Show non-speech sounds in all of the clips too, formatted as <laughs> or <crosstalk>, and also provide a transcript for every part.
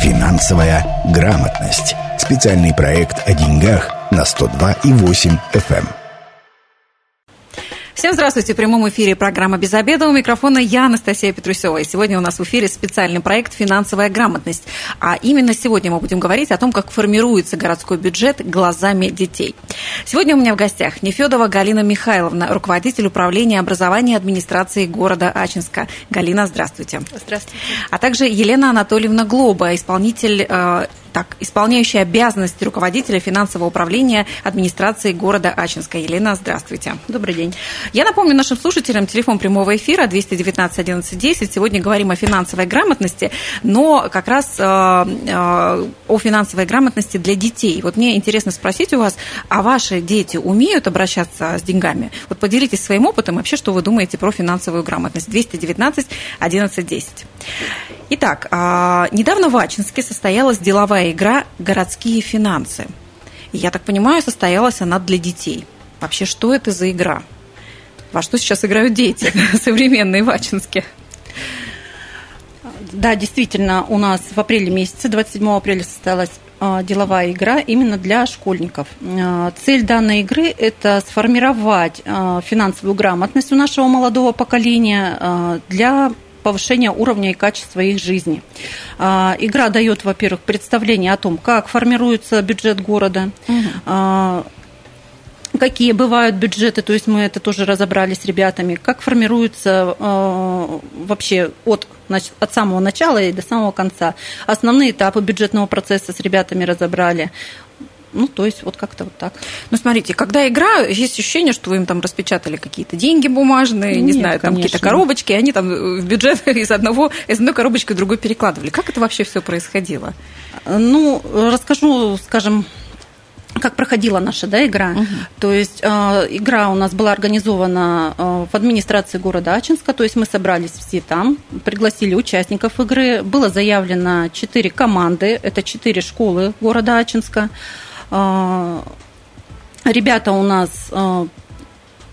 Финансовая грамотность. Специальный проект о деньгах на 102,8 FM. Всем здравствуйте. В прямом эфире программа «Без обеда». У микрофона я, Анастасия Петрусева. И сегодня у нас в эфире специальный проект «Финансовая грамотность». А именно сегодня мы будем говорить о том, как формируется городской бюджет глазами детей. Сегодня у меня в гостях Нефедова Галина Михайловна, руководитель управления образования администрации города Ачинска. Галина, здравствуйте. Здравствуйте. А также Елена Анатольевна Глоба, исполнитель э, так, исполняющая обязанности руководителя финансового управления администрации города Ачинска. Елена, здравствуйте. Добрый день. Я напомню нашим слушателям телефон прямого эфира 219 11 10. Сегодня говорим о финансовой грамотности, но как раз э, э, о финансовой грамотности для детей. Вот мне интересно спросить у вас, а ваши дети умеют обращаться с деньгами? Вот поделитесь своим опытом вообще, что вы думаете про финансовую грамотность. 219 11 10. Итак, э, недавно в Ачинске состоялась деловая игра «Городские финансы». Я так понимаю, состоялась она для детей. Вообще, что это за игра? Во что сейчас играют дети <laughs> современные в Ачинске? Да, действительно, у нас в апреле месяце, 27 апреля состоялась а, деловая игра именно для школьников. А, цель данной игры – это сформировать а, финансовую грамотность у нашего молодого поколения для повышения уровня и качества их жизни. А, игра дает, во-первых, представление о том, как формируется бюджет города, угу. какие бывают бюджеты, то есть мы это тоже разобрали с ребятами, как формируется а, вообще от, значит, от самого начала и до самого конца. Основные этапы бюджетного процесса с ребятами разобрали. Ну, то есть вот как-то вот так. Ну, смотрите, когда игра, есть ощущение, что вы им там распечатали какие-то деньги бумажные, Нет, не знаю, там какие-то коробочки, и они там в бюджет <laughs> из одного, из одной коробочки в другой перекладывали. Как это вообще все происходило? Ну, расскажу, скажем, как проходила наша да, игра. Угу. То есть э, игра у нас была организована э, в администрации города Ачинска, то есть мы собрались все там, пригласили участников игры. Было заявлено четыре команды, это четыре школы города Ачинска. А, ребята у нас а,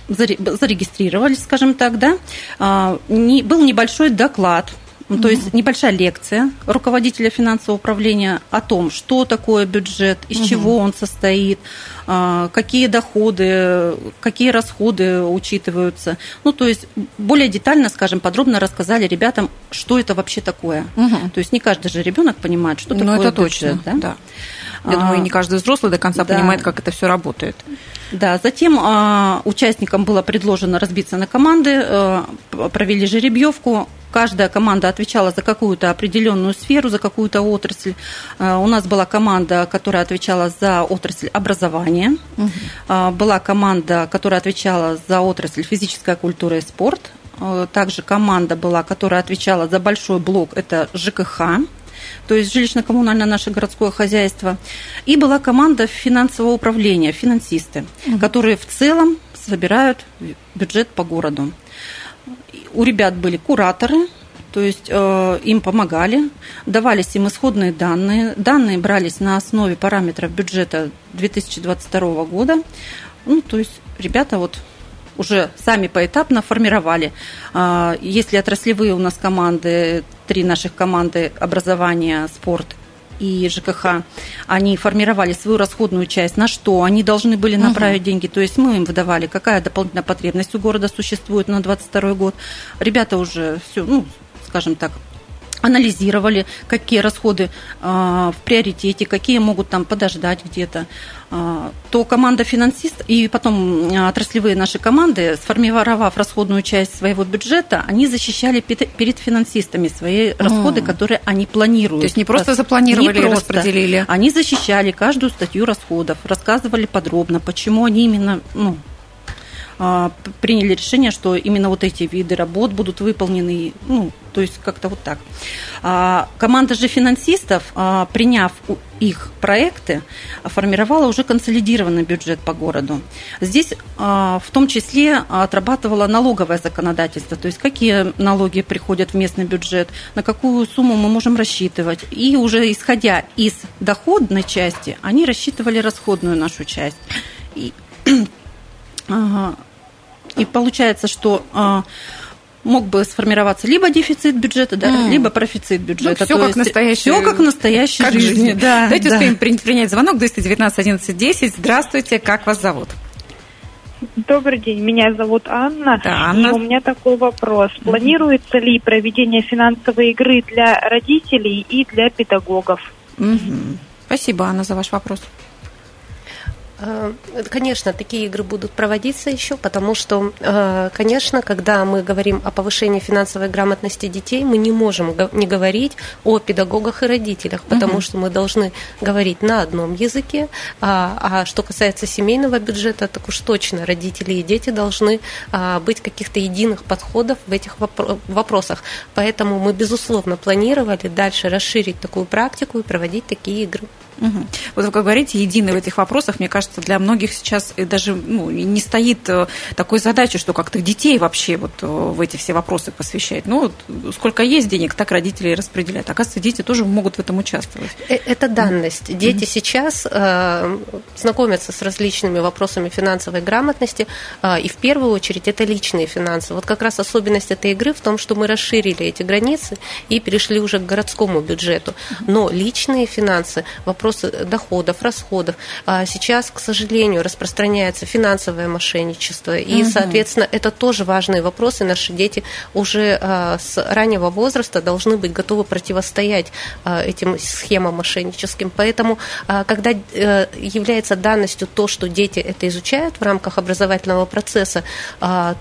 зарегистрировались, скажем так, да. А, был небольшой доклад ну, то есть небольшая лекция руководителя финансового управления о том, что такое бюджет, из чего он состоит, какие доходы, какие расходы учитываются. Ну, то есть более детально, скажем, подробно рассказали ребятам, что это вообще такое. То есть не каждый же ребенок понимает, что ну, такое это бюджет. Точно, да? да. Я а, думаю, не каждый взрослый до конца да. понимает, как это все работает. Да, затем а, участникам было предложено разбиться на команды, а, провели жеребьевку. Каждая команда отвечала за какую-то определенную сферу, за какую-то отрасль. А, у нас была команда, которая отвечала за отрасль образования. Угу. Была команда, которая отвечала за отрасль физическая культура и спорт. Также команда была, которая отвечала за большой блок, это ЖКХ то есть жилищно-коммунальное наше городское хозяйство. И была команда финансового управления, финансисты, угу. которые в целом собирают бюджет по городу. У ребят были кураторы, то есть э, им помогали, давались им исходные данные. Данные брались на основе параметров бюджета 2022 года. Ну, то есть ребята вот уже сами поэтапно формировали. А, если отраслевые у нас команды, три наших команды образования, спорт и ЖКХ, они формировали свою расходную часть, на что они должны были направить угу. деньги. То есть мы им выдавали, какая дополнительная потребность у города существует на 2022 год. Ребята уже все, ну, скажем так, анализировали, какие расходы э, в приоритете, какие могут там подождать где-то, э, то команда финансист и потом э, отраслевые наши команды, сформировав расходную часть своего бюджета, они защищали перед финансистами свои расходы, которые они планируют. То есть не просто запланировали не просто. распределили. Они защищали каждую статью расходов, рассказывали подробно, почему они именно ну, а, приняли решение, что именно вот эти виды работ будут выполнены, ну, то есть как-то вот так. А, команда же финансистов, а, приняв их проекты, формировала уже консолидированный бюджет по городу. Здесь в том числе отрабатывала налоговое законодательство, то есть какие налоги приходят в местный бюджет, на какую сумму мы можем рассчитывать. И уже исходя из доходной части, они рассчитывали расходную нашу часть. И, <clears throat> Ага. И получается, что а, мог бы сформироваться либо дефицит бюджета, да, mm. либо профицит бюджета. Ну, все как настоящий. Все как настоящей как жизни. жизни. Да, Давайте да. успеем принять звонок 219 11 10. Здравствуйте, как вас зовут? Добрый день, меня зовут Анна. Да, Анна. И у меня такой вопрос. Планируется ли проведение финансовой игры для родителей и для педагогов? Угу. Спасибо, Анна, за ваш вопрос. Э, Конечно, такие игры будут проводиться еще, потому что, э, конечно, когда мы говорим о повышении финансовой грамотности детей, мы не можем не говорить о педагогах и родителях, потому Мгм. что мы должны говорить на одном языке, а, а что касается семейного бюджета, так уж точно родители и дети должны а, быть каких-то единых подходов в этих вопро- вопросах. Поэтому мы, безусловно, планировали дальше расширить такую практику и проводить такие игры. Угу. Вот вы как говорите, единый в этих вопросах, мне кажется, для многих сейчас даже ну, не стоит э, такой задачи, что как-то детей вообще вот э, в эти все вопросы посвящать. Ну, вот сколько есть денег, так родители и распределяют. Оказывается, дети тоже могут в этом участвовать. Э, Это данность. Дети сейчас э, знакомятся с различными вопросами финансовой грамотности, э, и в первую очередь это личные финансы. Вот как раз особенность этой игры в том, что мы расширили эти границы и перешли уже к городскому бюджету. Но личные финансы, вопросы доходов, расходов, а сейчас, к сожалению, распространяется финансовое мошенничество, и, Мгм. соответственно, это тоже важные вопросы. Наши дети уже э, с раннего возраста должны быть готовы противостоять э, этим схемам мошенническим. Поэтому, когда э, является данностью то, что дети это изучают в рамках образовательного процесса,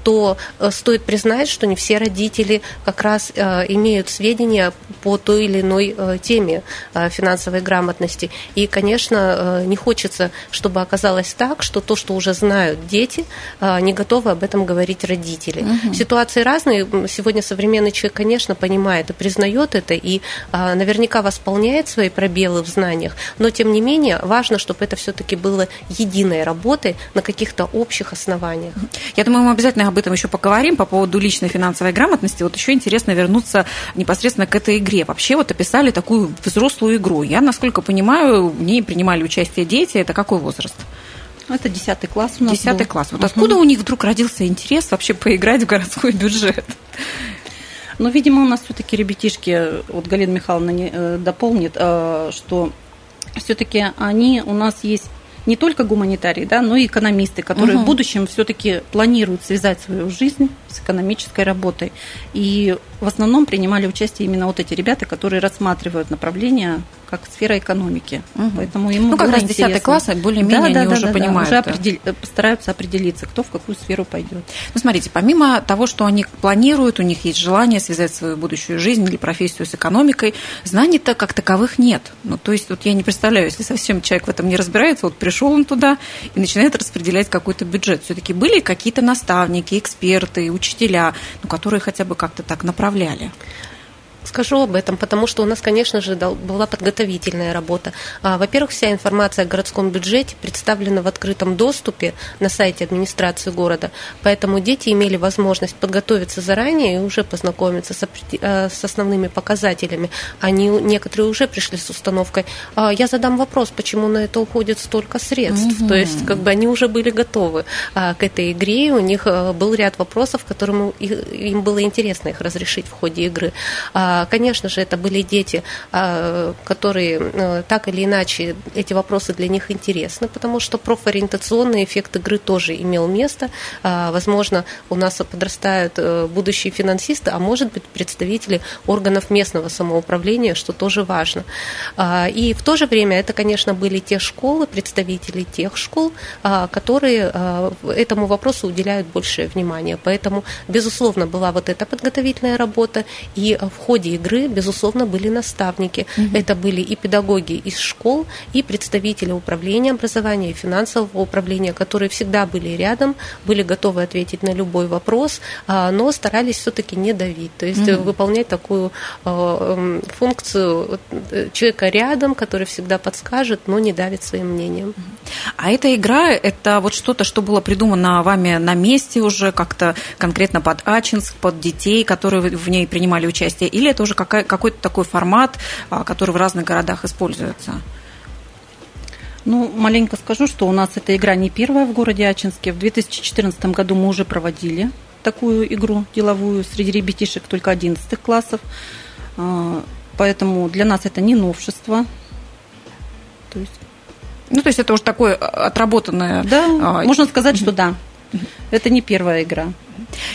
то э, стоит признать, что не все родители как раз э, имеют сведения по той или иной теме финансовой грамотности. И, конечно, э, не хочется, чтобы оказалось так, что то, что уже знают дети, э, не готовы об этом говорить родители. Мгм. Ситуации разные. Сегодня современный человек, конечно, понимает и признает это, и а, наверняка восполняет свои пробелы в знаниях, но тем не менее важно, чтобы это все-таки было единой работой на каких-то общих основаниях. Я думаю, мы обязательно об этом еще поговорим по поводу личной финансовой грамотности. Вот еще интересно вернуться непосредственно к этой игре. Вообще вот описали такую взрослую игру. Я, насколько понимаю, в ней принимали участие дети. Это какой возраст? Это 10 класс у нас Десятый был. класс. Вот Мгм. откуда у них вдруг родился интерес вообще поиграть в городской бюджет? Ну, видимо, у нас все-таки ребятишки, вот Галина Михайловна не, э, дополнит, э, что все-таки они у нас есть не только гуманитарии, да, но и экономисты, которые Мгм. в будущем все-таки планируют связать свою жизнь с экономической работой. И в основном принимали участие именно вот эти ребята, которые рассматривают направления как сфера экономики. Мгм. Поэтому им Ну, как раз 10 интересно. класс, более-менее Да, да, они да, уже да, да, понимают. уже да. определ- э, постараются определиться, кто в какую сферу пойдет. Ну, смотрите, помимо того, что они планируют, у них есть желание связать свою будущую жизнь или профессию с экономикой, знаний-то как таковых нет. Ну, то есть, вот я не представляю, если совсем человек в этом не разбирается, вот пришел он туда и начинает распределять какой-то бюджет. Все-таки были какие-то наставники, эксперты, учителя, ну, которые хотя бы как-то так направляли. Скажу об этом, потому что у нас, конечно же, была подготовительная работа. А, Во-первых, вся информация о городском бюджете представлена в открытом доступе на сайте администрации города, поэтому дети имели возможность подготовиться заранее и уже познакомиться с, э, с основными показателями. Они некоторые уже пришли с установкой. «А, Я задам вопрос, почему на это уходит столько средств. Мгм. То есть, как бы они уже были готовы а, к этой игре, у них э, был ряд вопросов, которым им было интересно их разрешить в ходе игры. А, Конечно же, это были дети, а, которые э, так или иначе эти вопросы для них интересны, потому что профориентационный эффект игры тоже имел место. А, Возможно, у нас подрастают э, будущие финансисты, а может быть представители органов местного самоуправления, что тоже важно. А, И в то же время это, конечно, были те школы, представители тех школ, а, которые а, этому вопросу уделяют большее внимание. Поэтому, безусловно, была вот эта подготовительная работа, и в ходе игры, безусловно, были наставники. Это были и педагоги из школ, и представители управления образования и финансового управления, которые всегда были рядом, были готовы ответить на любой вопрос, а, но старались все-таки не давить, то есть Мгм. выполнять такую а, функцию э, человека рядом, который всегда подскажет, но не давит своим мнением. А эта игра, это вот что-то, что было придумано вами на месте уже, как-то конкретно под Ачинск, под детей, которые в- ней принимали участие, или это уже какой-то такой формат, а, который в разных городах используется? Ну, маленько скажу, что у нас эта игра не первая в городе Ачинске. В 2014 году мы уже проводили такую игру деловую среди ребятишек только 11 классов. А, поэтому для нас это не новшество. То есть... Ну, то есть это уже такое отработанное... Да, а, можно сказать, что да. Это не первая игра.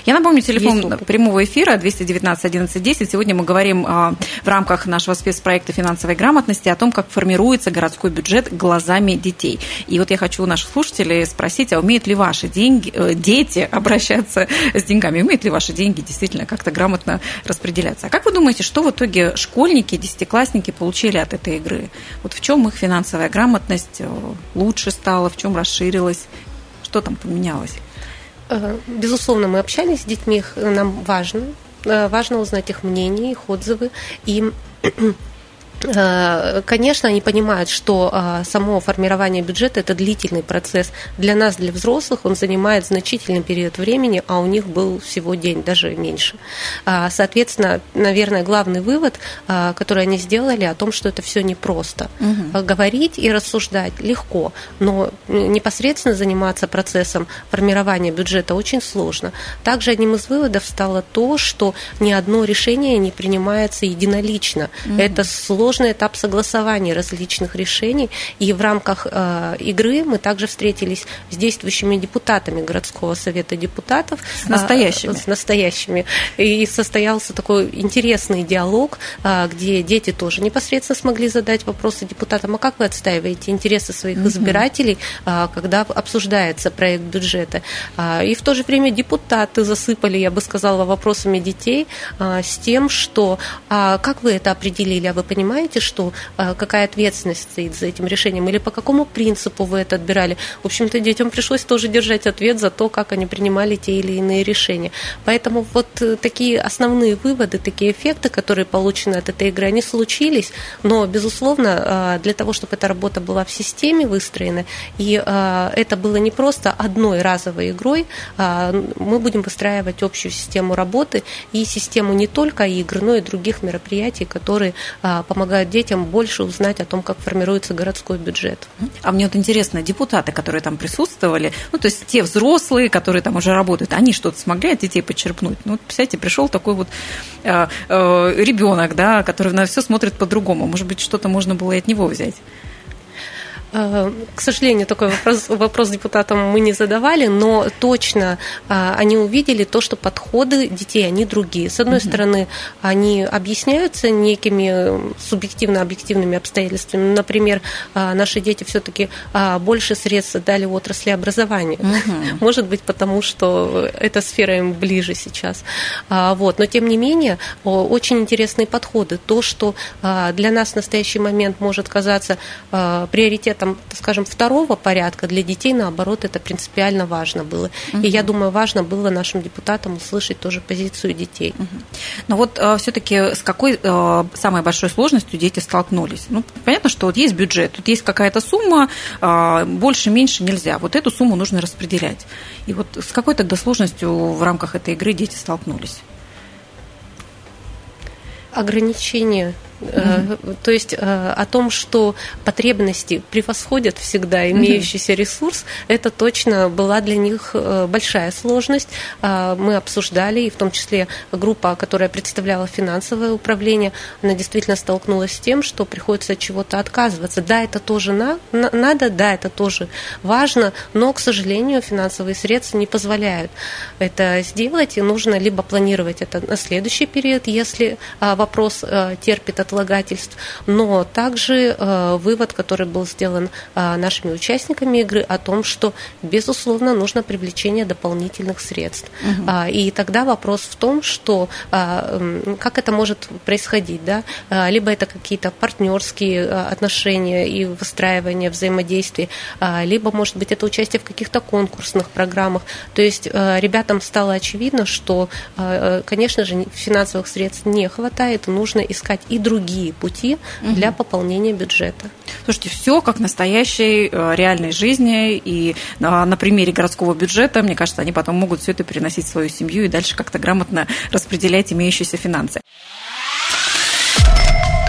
Я напомню, телефон прямого эфира 219 11 10. Сегодня мы говорим а, в рамках нашего спецпроекта финансовой грамотности о том, как формируется городской бюджет глазами детей. И вот я хочу у наших слушателей спросить, а умеют ли ваши деньги, э, дети <laughs> обращаться с деньгами? Умеют ли ваши деньги действительно как-то грамотно распределяться? А как вы думаете, что в итоге школьники, десятиклассники получили от этой игры? Вот в чем их финансовая грамотность э, лучше стала, в чем расширилась? Что там поменялось? Э, безусловно, мы общались с детьми, нам важно, э, важно узнать их мнение, их отзывы. И Э, конечно, они понимают, что э, само формирование бюджета – это длительный процесс. Для нас, для взрослых, он занимает значительный период времени, а у них был всего день, даже меньше. А, соответственно, наверное, главный вывод, э, который они сделали, о том, что это все непросто. Угу. Говорить и рассуждать легко, но непосредственно заниматься процессом формирования бюджета очень сложно. Также одним из выводов стало то, что ни одно решение не принимается единолично. Угу. Это сложно сложный этап согласования различных решений. И в рамках э, игры мы также встретились с действующими депутатами городского совета депутатов. С настоящими. Э, с настоящими. И состоялся такой интересный диалог, э, где дети тоже непосредственно смогли задать вопросы депутатам, а как вы отстаиваете интересы своих угу. избирателей, э, когда обсуждается проект бюджета. Э, и в то же время депутаты засыпали, я бы сказала, вопросами детей э, с тем, что э, как вы это определили, а вы понимаете, понимаете, что э, какая ответственность стоит за этим решением, или по какому принципу вы это отбирали. В общем-то, детям пришлось тоже держать ответ за то, как они принимали те или иные решения. Поэтому вот э, такие основные выводы, такие эффекты, которые получены от этой игры, они случились, но, безусловно, э, для того, чтобы эта работа была в системе выстроена, и это было не просто одной разовой игрой, мы будем выстраивать общую систему работы и систему не только игр, но и других мероприятий, которые помогают помогают детям больше узнать о том, как формируется городской бюджет. А мне вот интересно, депутаты, которые там присутствовали, ну, то есть те взрослые, которые там уже работают, они что-то смогли от детей подчерпнуть? Ну, вот, представляете, пришел такой вот э, э, ребенок, да, который на все смотрит по-другому. Может быть, что-то можно было и от него взять? Э, к сожалению, такой вопрос, вопрос депутатам мы не задавали, но точно э, они увидели то, что подходы детей, они другие. С одной угу. стороны, они объясняются некими субъективно-объективными обстоятельствами. Например, э, наши дети все-таки больше средств дали в отрасли образования. Угу. <laughs> Может быть, потому что эта сфера им ближе сейчас. Вот. Но, тем не менее, очень интересные подходы. То, что для нас в настоящий момент может казаться приоритетом там, скажем, второго порядка для детей, наоборот, это принципиально важно было. Угу. И я думаю, важно было нашим депутатам услышать тоже позицию детей. Угу. Но вот э, все-таки с какой э, самой большой сложностью дети столкнулись? Ну, понятно, что вот есть бюджет, тут есть какая-то сумма, э, больше, меньше нельзя. Вот эту сумму нужно распределять. И вот с какой тогда сложностью в рамках этой игры дети столкнулись? Ограничения Mm-hmm. То есть э, о том, что потребности превосходят всегда имеющийся mm-hmm. ресурс, это точно была для них э, большая сложность. Мы обсуждали, и в том числе группа, которая представляла финансовое управление, она действительно столкнулась с тем, что приходится от чего-то отказываться. Да, это тоже на, на, надо, да, это тоже важно, но, к сожалению, финансовые средства не позволяют это сделать, и нужно либо планировать это на следующий период, если вопрос терпит от отлагательств, но также э, вывод, который был сделан э, нашими участниками игры о том, что, безусловно, нужно привлечение дополнительных средств. Угу. И тогда вопрос в том, что как это может происходить, да? либо это какие-то партнерские отношения и выстраивание взаимодействия, либо, может быть, это участие в каких-то конкурсных программах. То есть ребятам стало очевидно, что, конечно же, финансовых средств не хватает, нужно искать и другие другие пути угу. для пополнения бюджета. Слушайте, все как в настоящей э, реальной жизни, и на, на примере городского бюджета, мне кажется, они потом могут все это переносить в свою семью и дальше как-то грамотно распределять имеющиеся финансы.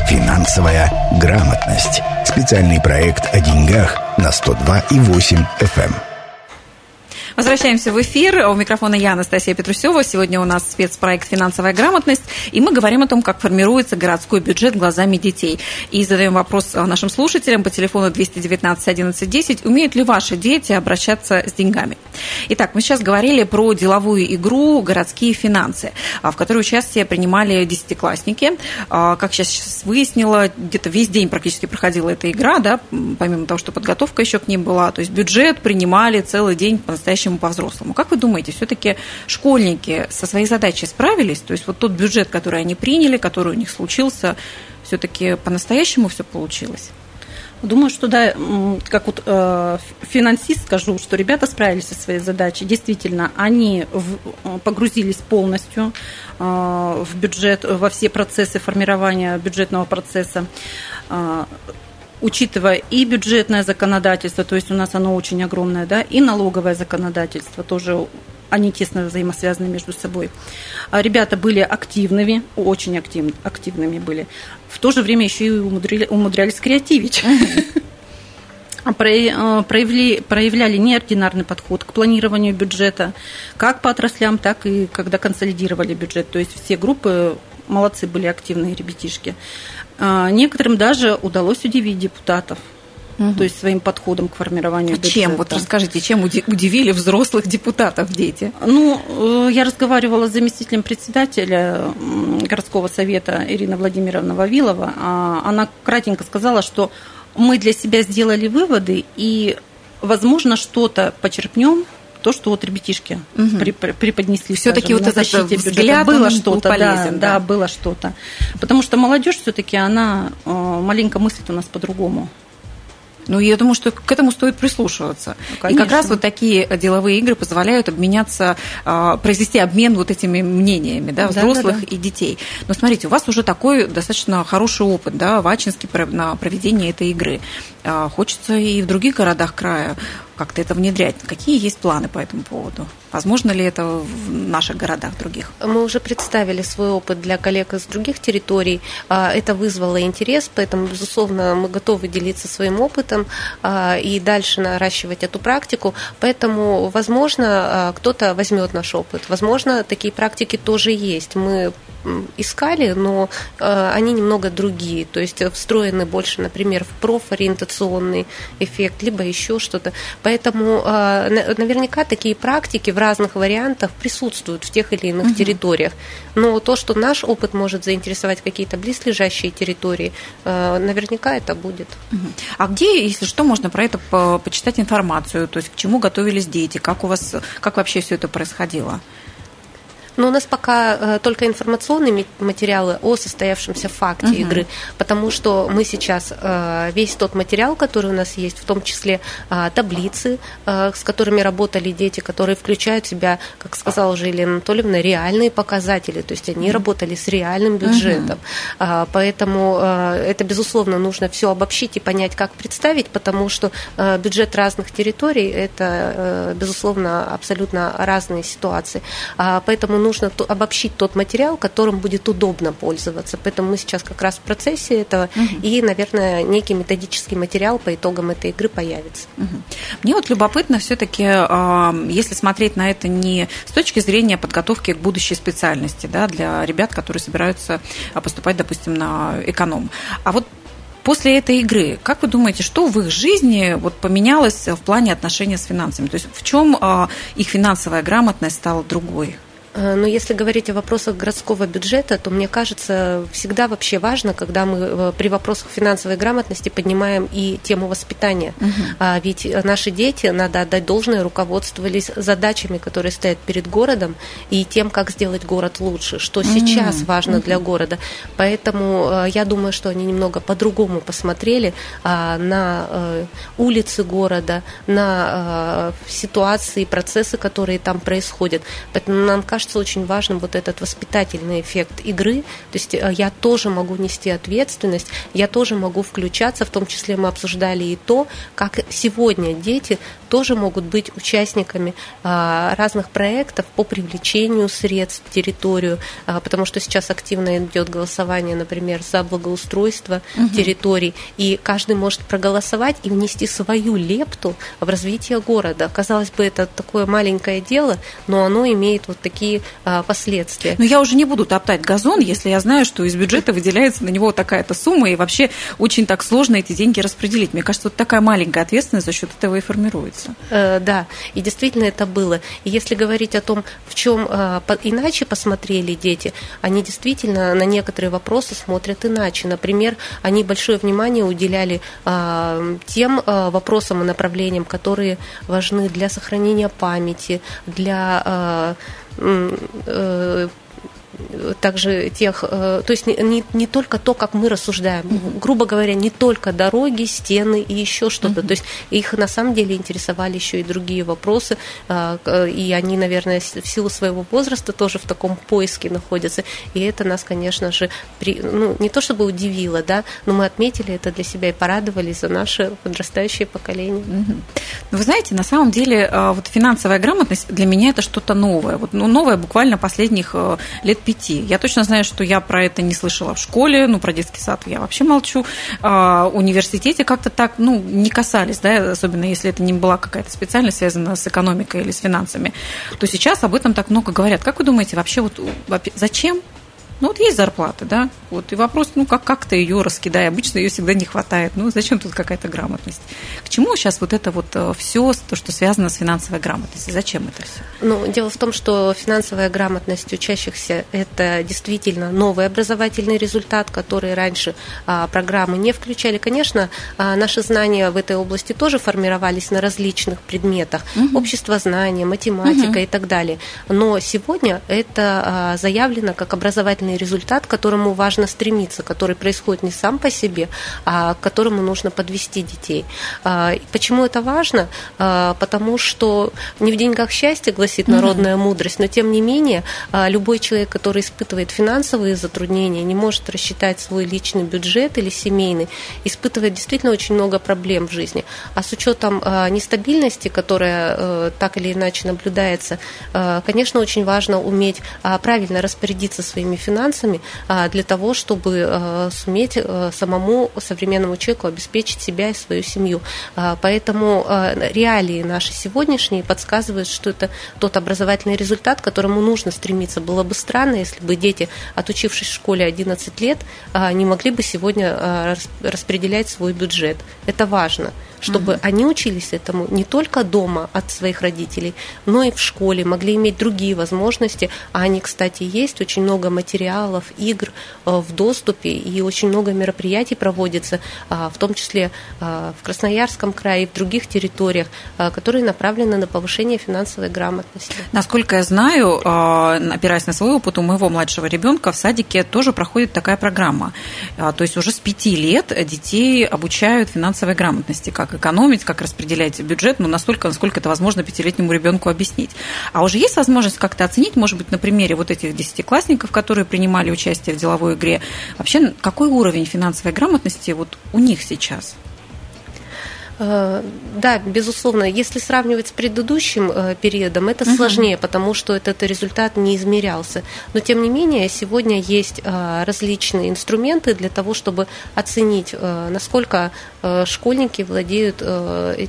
Финансовая грамотность. Специальный проект о деньгах на 102,8 FM. Возвращаемся в эфир. У микрофона я, Анастасия Петрусева. Сегодня у нас спецпроект «Финансовая грамотность», и мы говорим о том, как формируется городской бюджет глазами детей. И задаем вопрос нашим слушателям по телефону 219 11 10. Умеют ли ваши дети обращаться с деньгами? Итак, мы сейчас говорили про деловую игру «Городские финансы», в которой участие принимали десятиклассники. Как сейчас выяснила, где-то весь день практически проходила эта игра, да, помимо того, что подготовка еще к ней была. То есть бюджет принимали целый день по-настоящему по-взрослому. Как вы думаете, все-таки школьники со своей задачей справились? То есть вот тот бюджет, который они приняли, который у них случился, все-таки по-настоящему все получилось? Думаю, что да, как вот э, финансист скажу, что ребята справились со своей задачей. Действительно, они в, погрузились полностью э, в бюджет, во все процессы формирования бюджетного процесса. Э, учитывая и бюджетное законодательство, то есть у нас оно очень огромное, да, и налоговое законодательство тоже они тесно взаимосвязаны между собой. А ребята были активными, очень актив, активными были. В то же время еще и умудрили, умудрялись креативить. <laughs> А проявили, проявляли неординарный подход к планированию бюджета, как по отраслям, так и когда консолидировали бюджет. То есть все группы молодцы были активные ребятишки. А, некоторым даже удалось удивить депутатов. Угу. То есть своим подходом к формированию бюджета. Чем? Вот расскажите, чем удивили взрослых депутатов дети? Ну, э, я разговаривала с заместителем председателя городского совета Ирина Владимировна Вавилова. А, она кратенько сказала, что мы для себя сделали выводы и, возможно, что-то почерпнем то, что вот ребятишки угу. преподнесли. Все-таки вот это взгляд было что-то, полезен, да, да, было что-то. Потому что молодежь все-таки она э, маленько мыслит у нас по-другому. Ну, я думаю, что к этому стоит прислушиваться. Ну, и как раз вот такие деловые игры позволяют обменяться, а, произвести обмен вот этими мнениями, да, взрослых да, да, да. и детей. Но смотрите, у вас уже такой достаточно хороший опыт, да, в Ачинске на проведение этой игры. А, хочется и в других городах края как-то это внедрять. Какие есть планы по этому поводу? Возможно ли это в наших городах других? Мы уже представили свой опыт для коллег из других территорий. А, это вызвало интерес, поэтому, безусловно, мы готовы делиться своим опытом а, и дальше наращивать эту практику. Поэтому, возможно, а, кто-то возьмет наш опыт. Возможно, такие практики тоже есть. Мы искали, но они немного другие, то есть встроены больше, например, в профориентационный эффект, либо еще что-то. Поэтому наверняка такие практики в разных вариантах присутствуют в тех или иных угу. территориях. Но то, что наш опыт может заинтересовать какие-то близлежащие территории, э, наверняка это будет. Угу. А где, если что, можно про это почитать информацию? То есть к чему готовились дети? Как у вас, как вообще все это происходило? Но у нас пока э, только информационные материалы о состоявшемся факте угу. игры, потому что мы сейчас э, весь тот материал, который у нас есть, в том числе э, таблицы, с которыми работали дети, которые включают в себя, как сказала уже Елена Анатольевна, реальные показатели, то есть они угу. работали с реальным бюджетом. Угу. Поэтому это, безусловно, нужно все обобщить и понять, как представить, потому что бюджет разных территорий – это, безусловно, абсолютно разные ситуации. Поэтому нужно обобщить тот материал, которым будет удобно пользоваться. Поэтому мы сейчас как раз в процессе этого, угу. и, наверное, некий методический материал по итогам этой игры появится. Угу. Мне вот любопытно все-таки, если смотреть на это не с точки зрения подготовки к будущей специальности, да, для ребят, которые собираются а, поступать, допустим, на эконом, а вот После этой игры, как вы думаете, что в их жизни вот поменялось в плане отношения с финансами? То есть в чем а, их финансовая грамотность стала другой? Э, но если говорить о вопросах городского бюджета, то мне кажется, всегда вообще важно, когда мы э, при вопросах финансовой грамотности поднимаем и тему воспитания. Угу. Ведь наши дети, надо отдать должное, руководствовались задачами, которые стоят перед городом, и тем, как сделать город лучше, что угу. сейчас важно угу. для города. Поэтому э, я думаю, что они немного по-другому посмотрели на улицы города, на ситуации, процессы, которые там происходят. Поэтому нам кажется, кажется очень важным вот этот воспитательный эффект игры. То есть э, я тоже могу нести ответственность, я тоже могу включаться, в том числе мы обсуждали и то, как сегодня дети тоже могут быть участниками разных проектов по привлечению средств в территорию, потому что сейчас активно идет голосование, например, за благоустройство угу. территорий, и каждый может проголосовать и внести свою лепту в развитие города. Казалось бы, это такое маленькое дело, но оно имеет вот такие последствия. Но я уже не буду топтать газон, если я знаю, что из бюджета выделяется на него такая-то сумма, и вообще очень так сложно эти деньги распределить. Мне кажется, вот такая маленькая ответственность за счет этого и формируется. Э, да, и действительно это было. И если говорить о том, в чем э, иначе посмотрели дети, они действительно на некоторые вопросы смотрят иначе. Например, они большое внимание уделяли э, тем вопросам и направлениям, которые важны для сохранения памяти, для также тех, э, то есть не, не только то, как мы рассуждаем, mm-hmm. грубо говоря, не только дороги, стены и еще что-то. Mm-hmm. То есть их на самом деле интересовали еще и другие вопросы, а, и они, наверное, в силу своего возраста тоже в таком поиске находятся. И это нас, конечно же, при, ну, не то чтобы удивило, да, но мы отметили это для себя и порадовались за наше подрастающее поколение. Mm-hmm. Вы знаете, на самом деле а, вот финансовая грамотность для меня это что-то новое. Вот, ну, новое буквально последних э, лет пяти. Я точно знаю, что я про это не слышала в школе, ну, про детский сад я вообще молчу. А, университете как-то так, ну, не касались, да, особенно если это не была какая-то специальность, связанная с экономикой или с финансами, то сейчас об этом так много говорят. Как вы думаете, вообще вот зачем ну вот есть зарплата, да, вот и вопрос, ну как как-то ее раскидай, обычно ее всегда не хватает, ну зачем тут какая-то грамотность? К чему сейчас вот это вот э, все, то, что связано с финансовой грамотностью, зачем это все? Ну дело в том, что финансовая грамотность учащихся это действительно новый образовательный результат, который раньше а, программы не включали. Конечно, а, наши знания в этой области тоже формировались на различных предметах, угу. общество знания, математика угу. и так далее. Но сегодня это а, заявлено как образовательный конечный результат, к которому важно стремиться, который происходит не сам по себе, а к которому нужно подвести детей. А, почему это важно? А, потому что не в деньгах счастье, гласит народная угу. мудрость, но тем не менее а, любой человек, который испытывает финансовые затруднения, не может рассчитать свой личный бюджет или семейный, испытывает действительно очень много проблем в жизни. А с учетом нестабильности, которая э, так или иначе наблюдается, конечно, очень важно уметь правильно распорядиться своими финансами, финансами а, для того, чтобы а, суметь а, самому современному человеку обеспечить себя и свою семью. Поэтому реалии наши сегодняшние подсказывают, что это тот образовательный результат, к которому нужно стремиться. Было бы странно, если бы дети, отучившись в школе 11 лет, не могли бы сегодня распределять свой бюджет. Это важно чтобы mm-hmm. они учились этому не только дома от своих родителей, но и в школе, могли иметь другие возможности. А они, кстати, есть, очень много материалов, игр э, в доступе, и очень много мероприятий проводится, а, в том числе а, в Красноярском крае и в других территориях, а, которые направлены на повышение финансовой грамотности. Насколько я знаю, опираясь на свой опыт, у моего младшего ребенка в садике тоже проходит такая программа. То есть уже с пяти лет детей обучают финансовой грамотности, как экономить, как распределять бюджет, но настолько, насколько это возможно пятилетнему ребенку объяснить. А уже есть возможность как-то оценить, может быть, на примере вот этих десятиклассников, которые принимали участие в деловой игре, вообще какой уровень финансовой грамотности вот у них сейчас? Э, да, безусловно, если сравнивать с предыдущим э, периодом, это угу. сложнее, потому что этот результат не измерялся. Но тем не менее, сегодня есть э, различные инструменты для того, чтобы оценить, насколько школьники владеют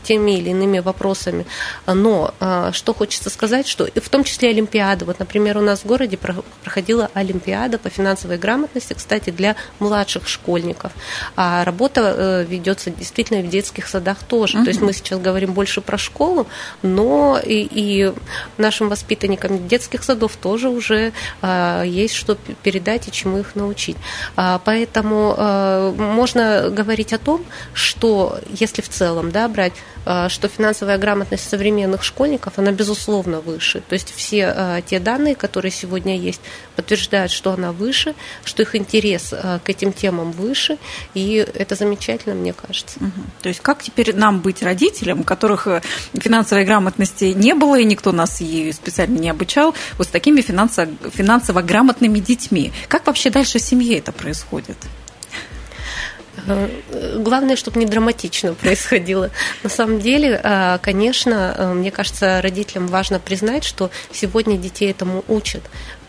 теми или иными вопросами. Но что хочется сказать, что в том числе Олимпиада. Вот, например, у нас в городе проходила Олимпиада по финансовой грамотности, кстати, для младших школьников. А работа ведется действительно в детских садах тоже. Угу. То есть мы сейчас говорим больше про школу, но и, и нашим воспитанникам детских садов тоже уже а, есть что передать и чему их научить. А, поэтому а, можно говорить о том, что если в целом да, брать, а, что финансовая грамотность современных школьников, она безусловно выше. То есть все а, те данные, которые сегодня есть, подтверждают, что она выше, что их интерес а, к этим темам выше, и это замечательно, мне кажется. Угу. То есть как теперь нам быть родителям, у которых э, финансовой грамотности не было, и никто нас ей специально не обучал, вот с такими финансово, финансово грамотными детьми. Как вообще дальше в семье это происходит? Главное, чтобы не драматично <laughs> происходило. На самом деле, конечно, мне кажется, родителям важно признать, что сегодня детей этому учат.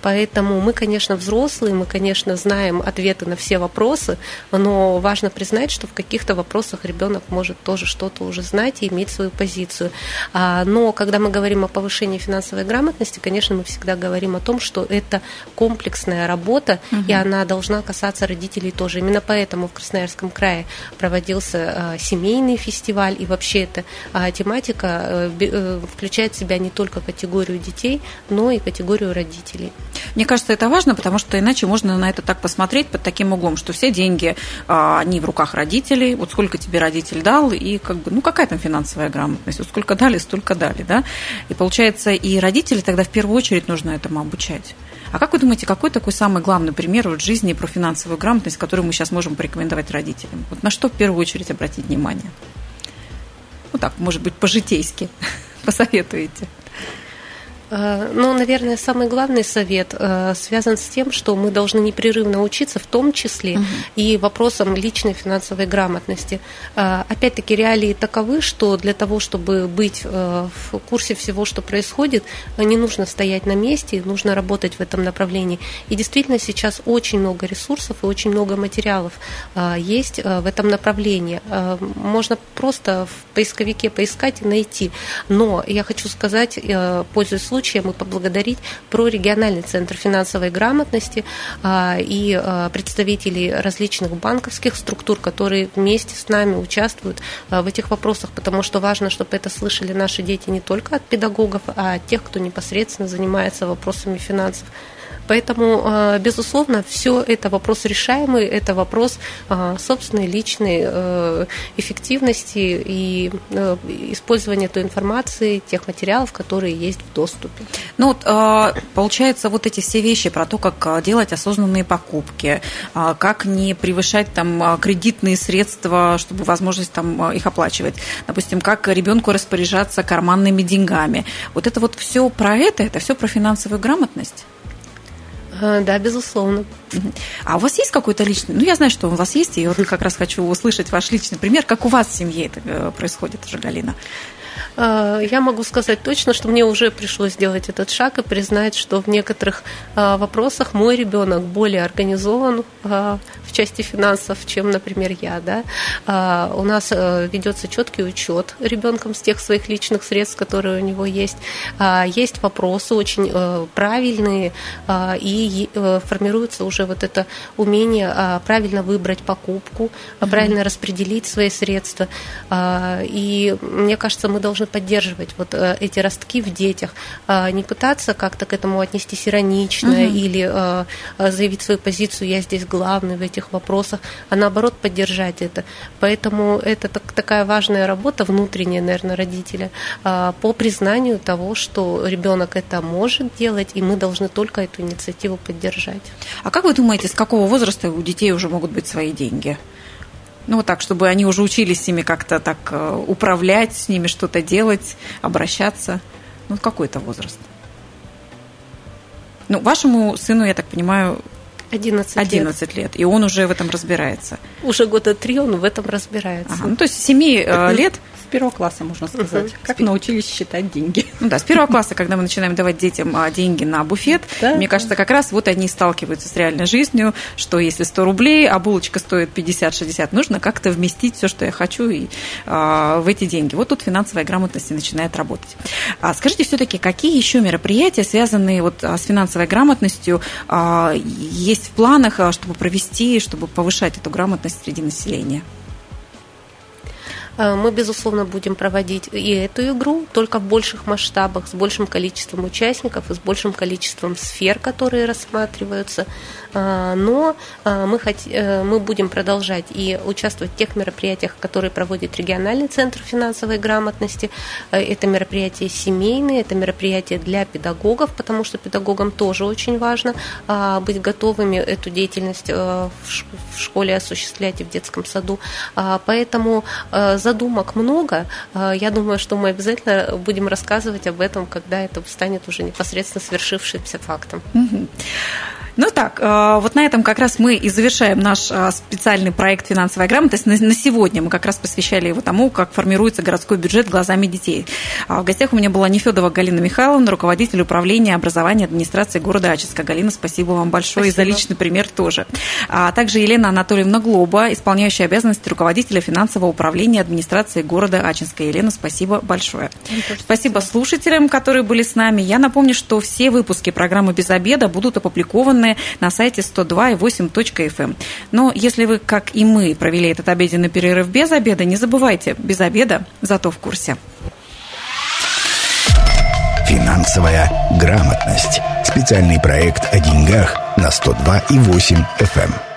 Поэтому мы, конечно, взрослые, мы, конечно, знаем ответы на все вопросы, но важно признать, что в каких-то вопросах ребенок может тоже что-то уже знать и иметь свою позицию. А, но когда мы говорим о повышении финансовой грамотности, конечно, мы всегда говорим о том, что это комплексная работа, угу. и она должна касаться родителей тоже. Именно поэтому в Красноярском крае проводился а, семейный фестиваль, и вообще эта а, тематика э, э, включает в себя не только категорию детей, но и категорию родителей. Мне кажется, это важно, потому что иначе можно на это так посмотреть под таким углом, что все деньги, а, они в руках родителей, вот сколько тебе родитель дал, и как бы, ну какая там финансовая грамотность, вот сколько дали, столько дали, да, и получается, и родители тогда в первую очередь нужно этому обучать. А как вы думаете, какой такой самый главный пример в жизни про финансовую грамотность, который мы сейчас можем порекомендовать родителям? Вот на что в первую очередь обратить внимание? Ну так, может быть, по-житейски <laughs> посоветуете. Э, ну, наверное, самый главный совет э, связан с тем, что мы должны непрерывно учиться, в том числе угу. и вопросам личной финансовой грамотности. Э, опять-таки, реалии таковы, что для того, чтобы быть в курсе всего, что происходит, не нужно стоять на месте, нужно работать в этом направлении. И действительно, сейчас очень много ресурсов и очень много материалов есть в этом направлении. Можно просто в поисковике поискать и найти. Но я хочу сказать, пользуясь случаем, случаем и поблагодарить про региональный центр финансовой грамотности а, и а, представителей различных банковских структур, которые вместе с нами участвуют а, в этих вопросах, потому что важно, чтобы это слышали наши дети не только от педагогов, а от тех, кто непосредственно занимается вопросами финансов. Поэтому, э, безусловно, все это вопрос решаемый, это вопрос э, собственной личной э, эффективности и использования той информации, тех материалов, которые есть в доступе. Ну вот, получается, вот эти все вещи про то, как делать осознанные покупки, как не превышать там кредитные средства, чтобы возможность там их оплачивать, допустим, как ребенку распоряжаться карманными деньгами. Вот это вот все про это, это все про финансовую грамотность? Э, да, безусловно. А у вас есть какой-то личный, ну я знаю, что у вас есть, и вот как раз хочу услышать ваш личный пример, как у вас в семье это э, происходит уже, Галина. Э, я могу сказать точно, что мне уже пришлось сделать этот шаг и признать, что в некоторых э, вопросах мой ребенок более организован э, в части финансов, чем, например, я. Да? У нас ведется четкий учет ребенком с тех своих личных средств, которые у него есть. Есть вопросы очень правильные, и формируется уже вот это умение правильно выбрать покупку, правильно распределить свои средства. И мне кажется, мы должны поддерживать вот э, эти ростки в детях, а не пытаться как-то к этому отнестись иронично угу. или э, э, заявить свою позицию, я здесь главный в этих вопросах, а наоборот поддержать это. Поэтому это так, такая важная работа внутренняя, наверное, родителя по признанию того, что ребенок это может делать, и мы должны только эту инициативу поддержать. А как вы думаете, с какого возраста у детей уже могут быть свои деньги? Ну, вот так, чтобы они уже учились с ними как-то так э, управлять, с ними что-то делать, обращаться. Ну, какой это возраст? Ну, вашему сыну, я так понимаю, 11, 11 лет. лет. И он уже в этом разбирается. Уже года три он в этом разбирается. Ага. Ну, то есть с 7 э, лет первого класса, можно сказать. Угу. Как научились считать деньги. Ну да, с первого класса, когда мы начинаем давать детям а, деньги на буфет, да, мне кажется, как раз вот они сталкиваются с реальной жизнью, что если 100 рублей, а булочка стоит 50-60, нужно как-то вместить все, что я хочу, и, а, в эти деньги. Вот тут финансовая грамотность и начинает работать. А скажите все-таки, какие еще мероприятия, связанные вот а, с финансовой грамотностью, а, есть в планах, а, чтобы провести, чтобы повышать эту грамотность среди населения? Э, мы, безусловно, будем проводить и эту игру, только в больших масштабах, с большим количеством участников и с большим количеством сфер, которые рассматриваются. Э, но э, мы, хот... мы будем продолжать и участвовать в тех мероприятиях, которые проводит региональный центр финансовой грамотности. Это мероприятия семейные, это мероприятия для педагогов, потому что педагогам тоже очень важно быть готовыми эту деятельность в школе осуществлять и в детском саду. Поэтому задумок много. А, я думаю, что мы обязательно будем рассказывать об этом, когда это станет уже непосредственно свершившимся фактом. Ну так, э, вот на этом как раз мы и завершаем наш э, специальный проект «Финансовая грамотность». На сегодня мы как раз посвящали его тому, как формируется городской бюджет глазами детей. А в гостях у меня была Нефедова Галина Михайловна, руководитель управления образования администрации города Ачинска. Галина, спасибо вам большое спасибо. и за личный пример тоже. А также Елена Анатольевна Глоба, исполняющая обязанности руководителя финансового управления администрации города Ачинска. Елена, спасибо большое. Спасибо слушателям, которые были с нами. Я напомню, что все выпуски программы «Без обеда» будут опубликованы опубликованы на сайте 102.8.fm. Эм. Но если вы, как и мы, провели этот обеденный перерыв без обеда, не забывайте, без обеда зато в курсе. Финансовая грамотность. Специальный проект о деньгах на 102.8 FM.